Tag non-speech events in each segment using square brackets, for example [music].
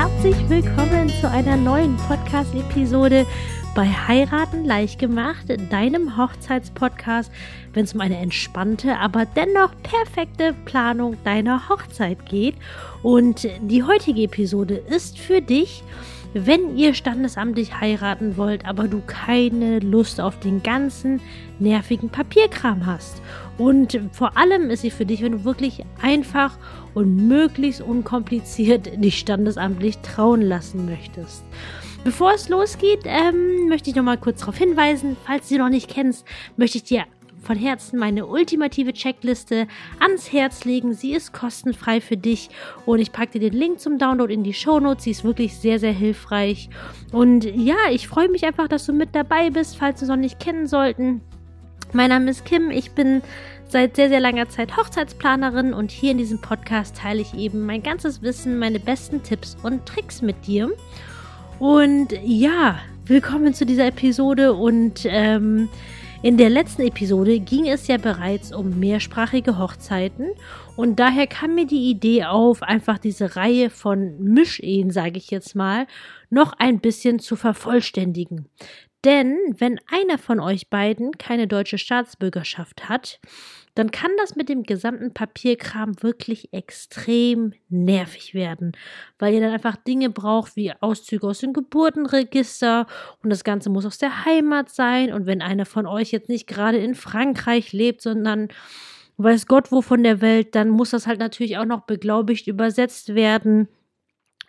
herzlich willkommen zu einer neuen Podcast-Episode bei Heiraten leicht gemacht, deinem Hochzeitspodcast, wenn es um eine entspannte, aber dennoch perfekte Planung deiner Hochzeit geht. Und die heutige Episode ist für dich, wenn ihr standesamtlich heiraten wollt, aber du keine Lust auf den ganzen nervigen Papierkram hast. Und vor allem ist sie für dich, wenn du wirklich einfach und möglichst unkompliziert dich standesamtlich trauen lassen möchtest. Bevor es losgeht, ähm, möchte ich noch mal kurz darauf hinweisen, falls du sie noch nicht kennst, möchte ich dir von Herzen meine ultimative Checkliste ans Herz legen. Sie ist kostenfrei für dich und ich packe dir den Link zum Download in die Show Notes. Sie ist wirklich sehr, sehr hilfreich. Und ja, ich freue mich einfach, dass du mit dabei bist, falls du es noch nicht kennen sollten. Mein Name ist Kim, ich bin seit sehr, sehr langer Zeit Hochzeitsplanerin und hier in diesem Podcast teile ich eben mein ganzes Wissen, meine besten Tipps und Tricks mit dir. Und ja, willkommen zu dieser Episode und ähm, in der letzten Episode ging es ja bereits um mehrsprachige Hochzeiten und daher kam mir die Idee auf, einfach diese Reihe von Mischehen, sage ich jetzt mal, noch ein bisschen zu vervollständigen. Denn wenn einer von euch beiden keine deutsche Staatsbürgerschaft hat, dann kann das mit dem gesamten Papierkram wirklich extrem nervig werden, weil ihr dann einfach Dinge braucht wie Auszüge aus dem Geburtenregister und das Ganze muss aus der Heimat sein und wenn einer von euch jetzt nicht gerade in Frankreich lebt, sondern weiß Gott wo von der Welt, dann muss das halt natürlich auch noch beglaubigt übersetzt werden.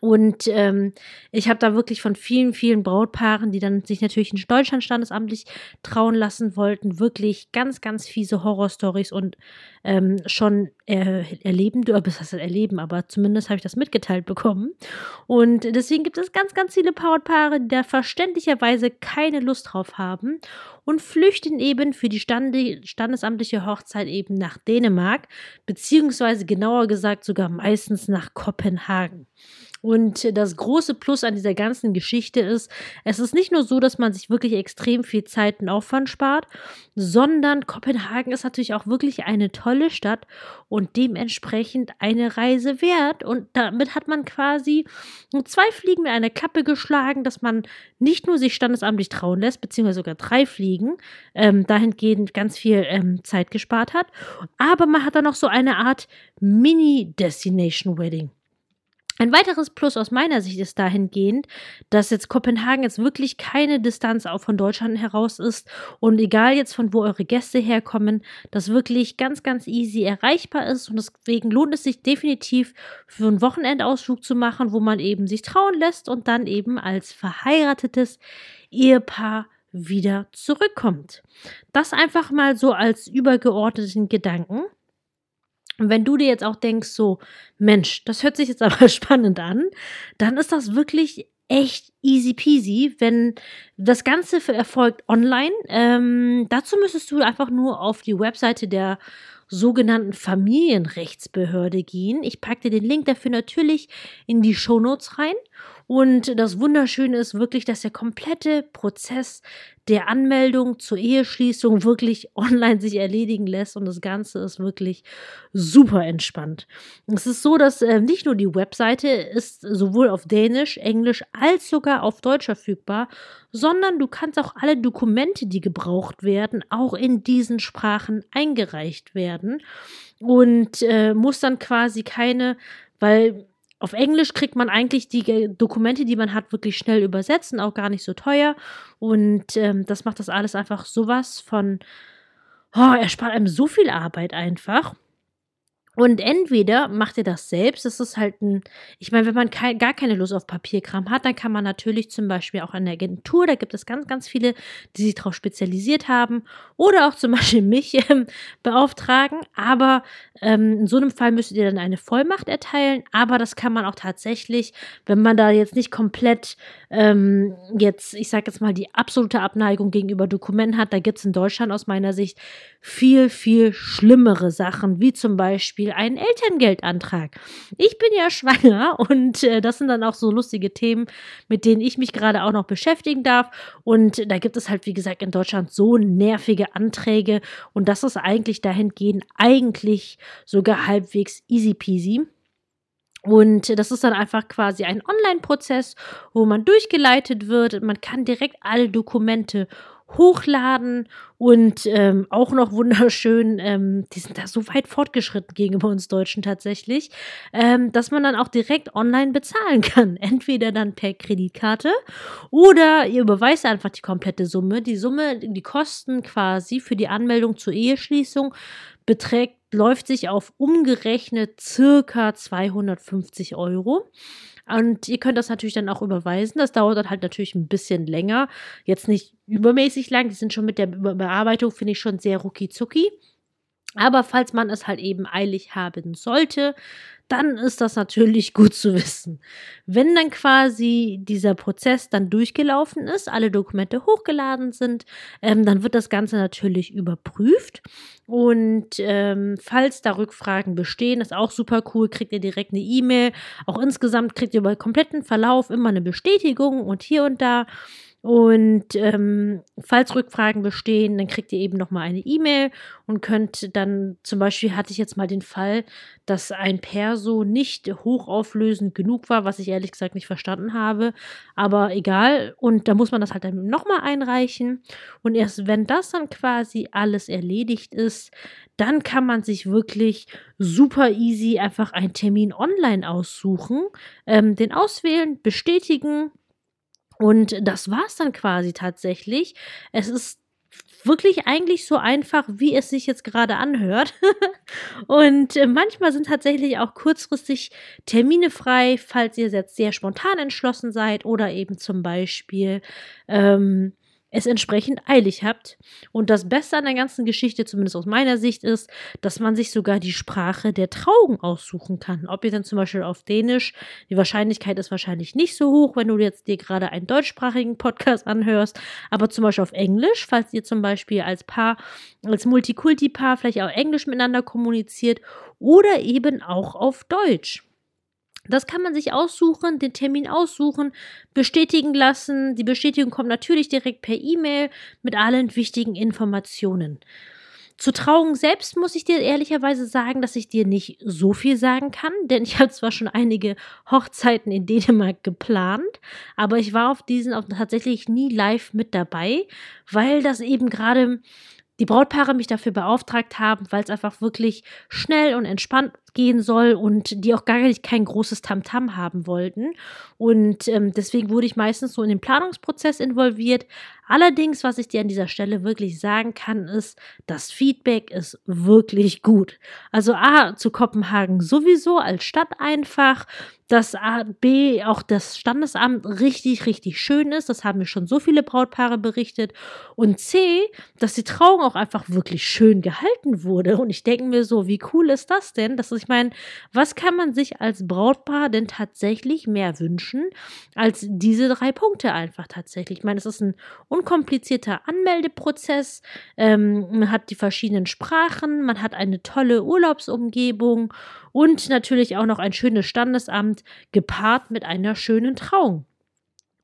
Und ähm, ich habe da wirklich von vielen, vielen Brautpaaren, die dann sich natürlich in Deutschland standesamtlich trauen lassen wollten, wirklich ganz, ganz fiese Horrorstories und ähm, schon er erleben, oder was heißt erleben, aber zumindest habe ich das mitgeteilt bekommen. Und deswegen gibt es ganz, ganz viele Brautpaare, die da verständlicherweise keine Lust drauf haben und flüchten eben für die Stande, standesamtliche Hochzeit eben nach Dänemark, beziehungsweise genauer gesagt sogar meistens nach Kopenhagen. Und das große Plus an dieser ganzen Geschichte ist, es ist nicht nur so, dass man sich wirklich extrem viel Zeit und Aufwand spart, sondern Kopenhagen ist natürlich auch wirklich eine tolle Stadt und dementsprechend eine Reise wert. Und damit hat man quasi zwei Fliegen mit einer Klappe geschlagen, dass man nicht nur sich standesamtlich trauen lässt, beziehungsweise sogar drei Fliegen, ähm, dahingehend ganz viel ähm, Zeit gespart hat, aber man hat dann noch so eine Art Mini-Destination Wedding. Ein weiteres Plus aus meiner Sicht ist dahingehend, dass jetzt Kopenhagen jetzt wirklich keine Distanz auch von Deutschland heraus ist und egal jetzt von wo eure Gäste herkommen, das wirklich ganz, ganz easy erreichbar ist und deswegen lohnt es sich definitiv für einen Wochenendausflug zu machen, wo man eben sich trauen lässt und dann eben als verheiratetes Ehepaar wieder zurückkommt. Das einfach mal so als übergeordneten Gedanken. Und wenn du dir jetzt auch denkst, so, Mensch, das hört sich jetzt [laughs] aber spannend an, dann ist das wirklich echt easy peasy, wenn das Ganze erfolgt online. Ähm, dazu müsstest du einfach nur auf die Webseite der sogenannten Familienrechtsbehörde gehen. Ich packe dir den Link dafür natürlich in die Show Notes rein. Und das Wunderschöne ist wirklich, dass der komplette Prozess der Anmeldung zur Eheschließung wirklich [laughs] online sich erledigen lässt und das Ganze ist wirklich super entspannt. Es ist so, dass äh, nicht nur die Webseite ist sowohl auf Dänisch, Englisch als sogar auf Deutsch verfügbar, sondern du kannst auch alle Dokumente, die gebraucht werden, auch in diesen Sprachen eingereicht werden und äh, muss dann quasi keine, weil auf Englisch kriegt man eigentlich die Dokumente, die man hat, wirklich schnell übersetzt und auch gar nicht so teuer. Und ähm, das macht das alles einfach sowas von, oh, erspart einem so viel Arbeit einfach. Und entweder macht ihr das selbst, das ist halt ein, ich meine, wenn man kein, gar keine Lust auf Papierkram hat, dann kann man natürlich zum Beispiel auch eine Agentur, da gibt es ganz, ganz viele, die sich darauf spezialisiert haben, oder auch zum [laughs] Beispiel mich ähm, beauftragen. Aber ähm, in so einem Fall müsstet ihr dann eine Vollmacht erteilen, aber das kann man auch tatsächlich, wenn man da jetzt nicht komplett ähm, jetzt, ich sage jetzt mal, die absolute Abneigung gegenüber Dokumenten hat, da gibt es in Deutschland aus meiner Sicht viel, viel schlimmere Sachen, wie zum Beispiel einen Elterngeldantrag. Ich bin ja [laughs] schwanger und äh, das sind dann auch so lustige Themen, mit denen ich mich gerade auch noch beschäftigen darf. Und da gibt es halt, wie gesagt, in Deutschland so nervige Anträge und das ist eigentlich dahingehend eigentlich sogar halbwegs easy peasy. Und das ist dann einfach quasi ein Online-Prozess, wo man durchgeleitet wird. Man kann direkt alle Dokumente hochladen und ähm, auch noch wunderschön, ähm, die sind da so weit fortgeschritten gegenüber uns Deutschen tatsächlich, ähm, dass man dann auch direkt online bezahlen kann. [laughs] Entweder dann per Kreditkarte oder ihr überweist einfach die komplette Summe. Die Summe, die Kosten quasi für die Anmeldung zur Eheschließung beträgt, läuft sich auf umgerechnet circa 250 Euro. Und ihr könnt das natürlich dann auch überweisen. Das dauert dann halt natürlich ein bisschen länger. Jetzt nicht übermäßig lang. Die sind schon mit der Bearbeitung, finde ich, schon sehr rucki zucki. Aber falls man es halt eben eilig haben sollte, dann ist das natürlich [laughs] gut zu wissen. Wenn dann quasi dieser Prozess dann durchgelaufen ist, alle Dokumente hochgeladen sind, ähm, dann wird das Ganze natürlich überprüft. Und ähm, falls da Rückfragen bestehen, ist auch super cool, kriegt ihr direkt eine E-Mail. Auch insgesamt kriegt ihr über kompletten Verlauf immer eine Bestätigung und hier und da. Und ähm, falls Rückfragen bestehen, dann kriegt ihr eben nochmal eine E-Mail und könnt dann, zum Beispiel hatte ich jetzt mal den Fall, dass ein Perso nicht hochauflösend genug war, was ich ehrlich gesagt nicht verstanden habe. Aber egal. Und da muss man das halt dann nochmal einreichen. Und erst wenn das dann quasi alles erledigt ist, dann kann man sich wirklich super easy einfach einen Termin online aussuchen, ähm, den auswählen, bestätigen und das war es dann quasi tatsächlich. Es ist wirklich eigentlich so einfach, wie es sich jetzt gerade anhört. [laughs] und äh, manchmal sind tatsächlich auch kurzfristig Termine frei, falls ihr jetzt sehr spontan entschlossen seid oder eben zum Beispiel ähm, es entsprechend eilig habt. Und das Beste an der ganzen Geschichte, zumindest aus meiner Sicht, ist, dass man sich sogar die Sprache der Trauung aussuchen kann. Ob ihr dann zum Beispiel auf Dänisch, die Wahrscheinlichkeit ist wahrscheinlich nicht so hoch, wenn du jetzt dir gerade einen deutschsprachigen Podcast anhörst, aber zum Beispiel auf Englisch, falls ihr zum Beispiel als Paar, als Multikulti-Paar vielleicht auch Englisch miteinander kommuniziert oder eben auch auf Deutsch. Das kann man sich aussuchen, den Termin aussuchen, bestätigen lassen. Die Bestätigung kommt natürlich direkt per E-Mail mit allen wichtigen Informationen. Zur Trauung selbst muss ich dir ehrlicherweise sagen, dass ich dir nicht so viel sagen kann, denn ich habe zwar schon einige Hochzeiten in Dänemark geplant, aber ich war auf diesen auch tatsächlich nie live mit dabei, weil das eben gerade die Brautpaare mich dafür beauftragt haben, weil es einfach wirklich schnell und entspannt gehen soll und die auch gar nicht kein großes Tamtam -Tam haben wollten. Und ähm, deswegen wurde ich meistens so in den Planungsprozess involviert. Allerdings, was ich dir an dieser Stelle wirklich sagen kann, ist, das Feedback ist wirklich gut. Also A, zu Kopenhagen sowieso als Stadt einfach dass B auch das Standesamt richtig, richtig schön ist. Das haben mir schon so viele Brautpaare berichtet. Und C, dass die Trauung auch einfach wirklich schön gehalten wurde. Und ich denke mir so, wie cool ist das denn? Dass ich meine, was kann man sich als Brautpaar denn tatsächlich mehr wünschen als diese drei Punkte einfach tatsächlich? Ich meine, es ist ein unkomplizierter Anmeldeprozess. Ähm, man hat die verschiedenen Sprachen, man hat eine tolle Urlaubsumgebung und natürlich auch noch ein schönes Standesamt gepaart mit einer schönen Trauung.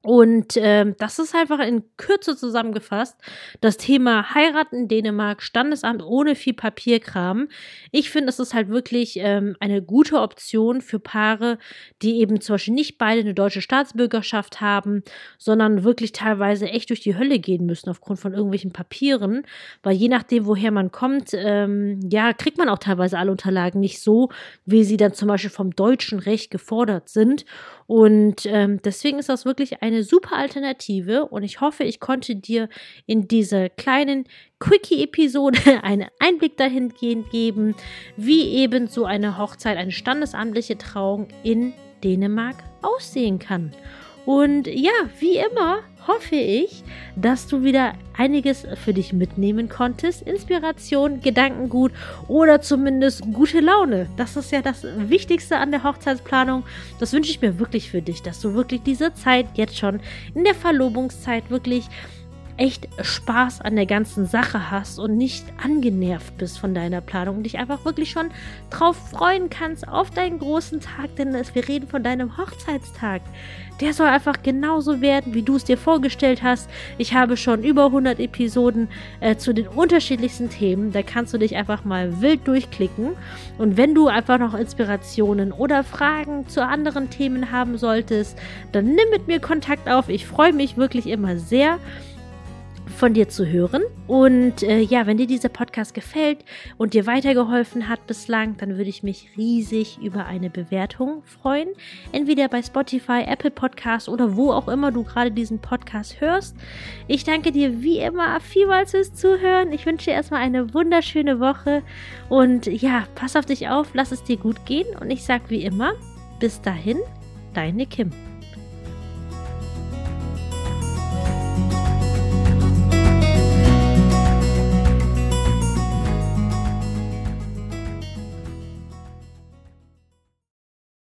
Und ähm, das ist einfach in Kürze zusammengefasst das Thema Heiraten in Dänemark, Standesamt ohne viel Papierkram. Ich finde, es ist halt wirklich ähm, eine gute Option für Paare, die eben zum Beispiel nicht beide eine deutsche Staatsbürgerschaft haben, sondern wirklich teilweise echt durch die Hölle gehen müssen aufgrund von irgendwelchen Papieren. Weil je nachdem, woher man kommt, ähm, ja, kriegt man auch teilweise alle Unterlagen nicht so, wie sie dann zum Beispiel vom deutschen Recht gefordert sind. Und ähm, deswegen ist das wirklich eine super Alternative und ich hoffe, ich konnte dir in dieser kleinen Quickie-Episode [laughs] einen Einblick dahingehend geben, wie eben so eine Hochzeit, eine standesamtliche Trauung in Dänemark aussehen kann. Und ja, wie immer hoffe ich, dass du wieder einiges für dich mitnehmen konntest. Inspiration, Gedankengut oder zumindest gute Laune. Das ist ja das Wichtigste an der Hochzeitsplanung. Das wünsche ich mir wirklich für dich, dass du wirklich diese Zeit jetzt schon in der Verlobungszeit wirklich echt Spaß an der ganzen Sache hast und nicht angenervt bist von deiner Planung und dich einfach wirklich schon drauf freuen kannst auf deinen großen Tag, denn wir reden von deinem Hochzeitstag. Der soll einfach genauso werden, wie du es dir vorgestellt hast. Ich habe schon über 100 Episoden äh, zu den unterschiedlichsten Themen. Da kannst du dich einfach mal wild durchklicken. Und wenn du einfach noch Inspirationen oder Fragen zu anderen Themen haben solltest, dann nimm mit mir Kontakt auf. Ich freue mich wirklich immer sehr von dir zu hören. Und äh, ja, wenn dir dieser Podcast gefällt und dir weitergeholfen hat bislang, dann würde ich mich riesig über eine Bewertung freuen. Entweder bei Spotify, Apple Podcast oder wo auch immer du gerade diesen Podcast hörst. Ich danke dir wie immer vielmals fürs Zuhören. Ich wünsche dir erstmal eine wunderschöne Woche und ja, pass auf dich auf, lass es dir gut gehen und ich sage wie immer, bis dahin, deine Kim.